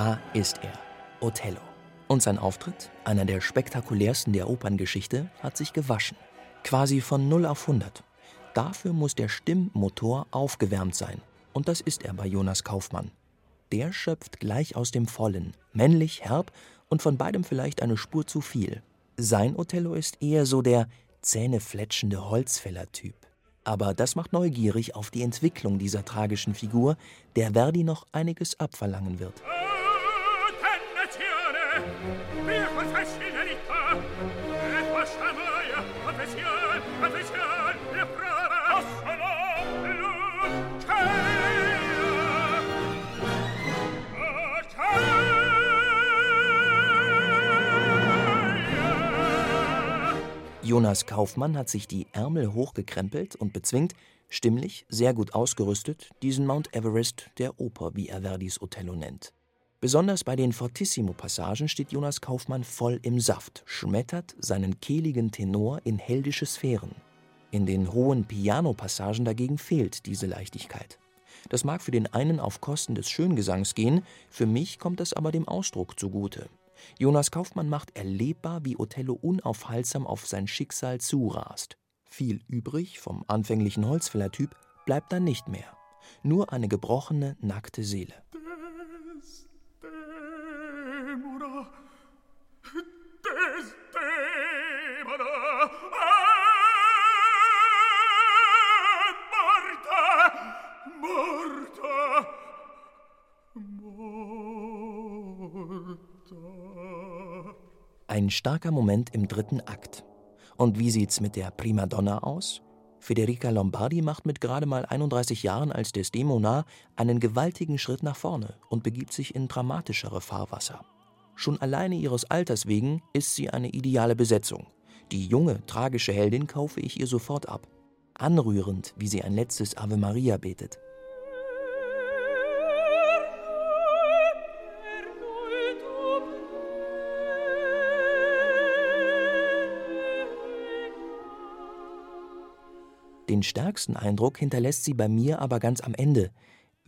Da ist er, Othello. Und sein Auftritt, einer der spektakulärsten der Operngeschichte, hat sich gewaschen. Quasi von 0 auf 100. Dafür muss der Stimmmotor aufgewärmt sein. Und das ist er bei Jonas Kaufmann. Der schöpft gleich aus dem Vollen, männlich, herb und von beidem vielleicht eine Spur zu viel. Sein Othello ist eher so der zähnefletschende Holzfäller-Typ. Aber das macht neugierig auf die Entwicklung dieser tragischen Figur, der Verdi noch einiges abverlangen wird. Jonas Kaufmann hat sich die Ärmel hochgekrempelt und bezwingt, stimmlich sehr gut ausgerüstet, diesen Mount Everest der Oper, wie er Verdis Othello nennt. Besonders bei den Fortissimo-Passagen steht Jonas Kaufmann voll im Saft, schmettert seinen kehligen Tenor in heldische Sphären. In den hohen Piano-Passagen dagegen fehlt diese Leichtigkeit. Das mag für den einen auf Kosten des Schöngesangs gehen, für mich kommt es aber dem Ausdruck zugute. Jonas Kaufmann macht erlebbar, wie Othello unaufhaltsam auf sein Schicksal zurast. Viel übrig vom anfänglichen Holzfällertyp bleibt dann nicht mehr. Nur eine gebrochene, nackte Seele. Ein starker Moment im dritten Akt. Und wie sieht's mit der Primadonna aus? Federica Lombardi macht mit gerade mal 31 Jahren als Desdemona einen gewaltigen Schritt nach vorne und begibt sich in dramatischere Fahrwasser. Schon alleine ihres Alters wegen ist sie eine ideale Besetzung. Die junge, tragische Heldin kaufe ich ihr sofort ab. Anrührend, wie sie ein letztes Ave Maria betet. Den stärksten Eindruck hinterlässt sie bei mir aber ganz am Ende,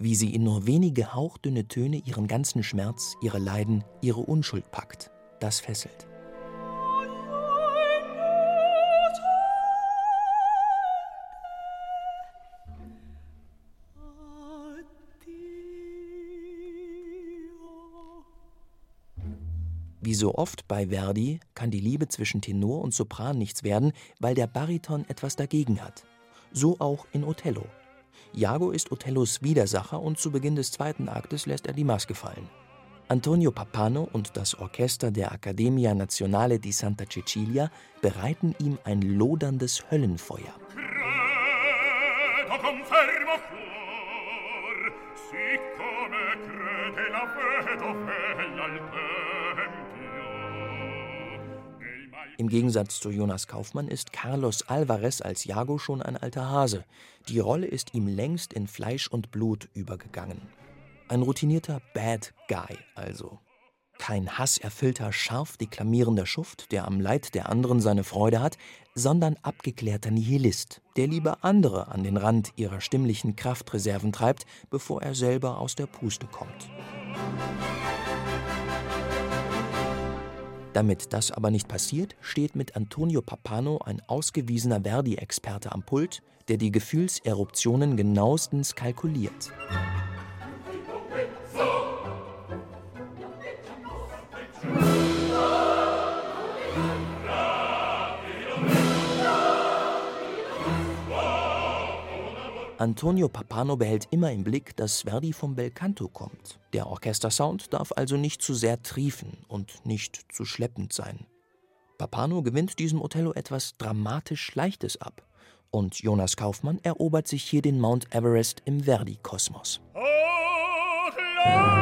wie sie in nur wenige hauchdünne Töne ihren ganzen Schmerz, ihre Leiden, ihre Unschuld packt. Das fesselt. Wie so oft bei Verdi kann die Liebe zwischen Tenor und Sopran nichts werden, weil der Bariton etwas dagegen hat so auch in Othello. Iago ist Othellos Widersacher und zu Beginn des zweiten Aktes lässt er die Maske fallen. Antonio Papano und das Orchester der Accademia Nazionale di Santa Cecilia bereiten ihm ein loderndes Höllenfeuer. Siccome Im Gegensatz zu Jonas Kaufmann ist Carlos Alvarez als Jago schon ein alter Hase. Die Rolle ist ihm längst in Fleisch und Blut übergegangen. Ein routinierter Bad Guy also. Kein hasserfüllter, scharf deklamierender Schuft, der am Leid der anderen seine Freude hat, sondern abgeklärter Nihilist, der lieber andere an den Rand ihrer stimmlichen Kraftreserven treibt, bevor er selber aus der Puste kommt. Damit das aber nicht passiert, steht mit Antonio Papano ein ausgewiesener Verdi-Experte am Pult, der die Gefühlseruptionen genauestens kalkuliert. Antonio Papano behält immer im Blick, dass Verdi vom Belcanto kommt. Der Orchestersound darf also nicht zu sehr triefen und nicht zu schleppend sein. Papano gewinnt diesem Othello etwas dramatisch Leichtes ab. Und Jonas Kaufmann erobert sich hier den Mount Everest im Verdi-Kosmos. Oh,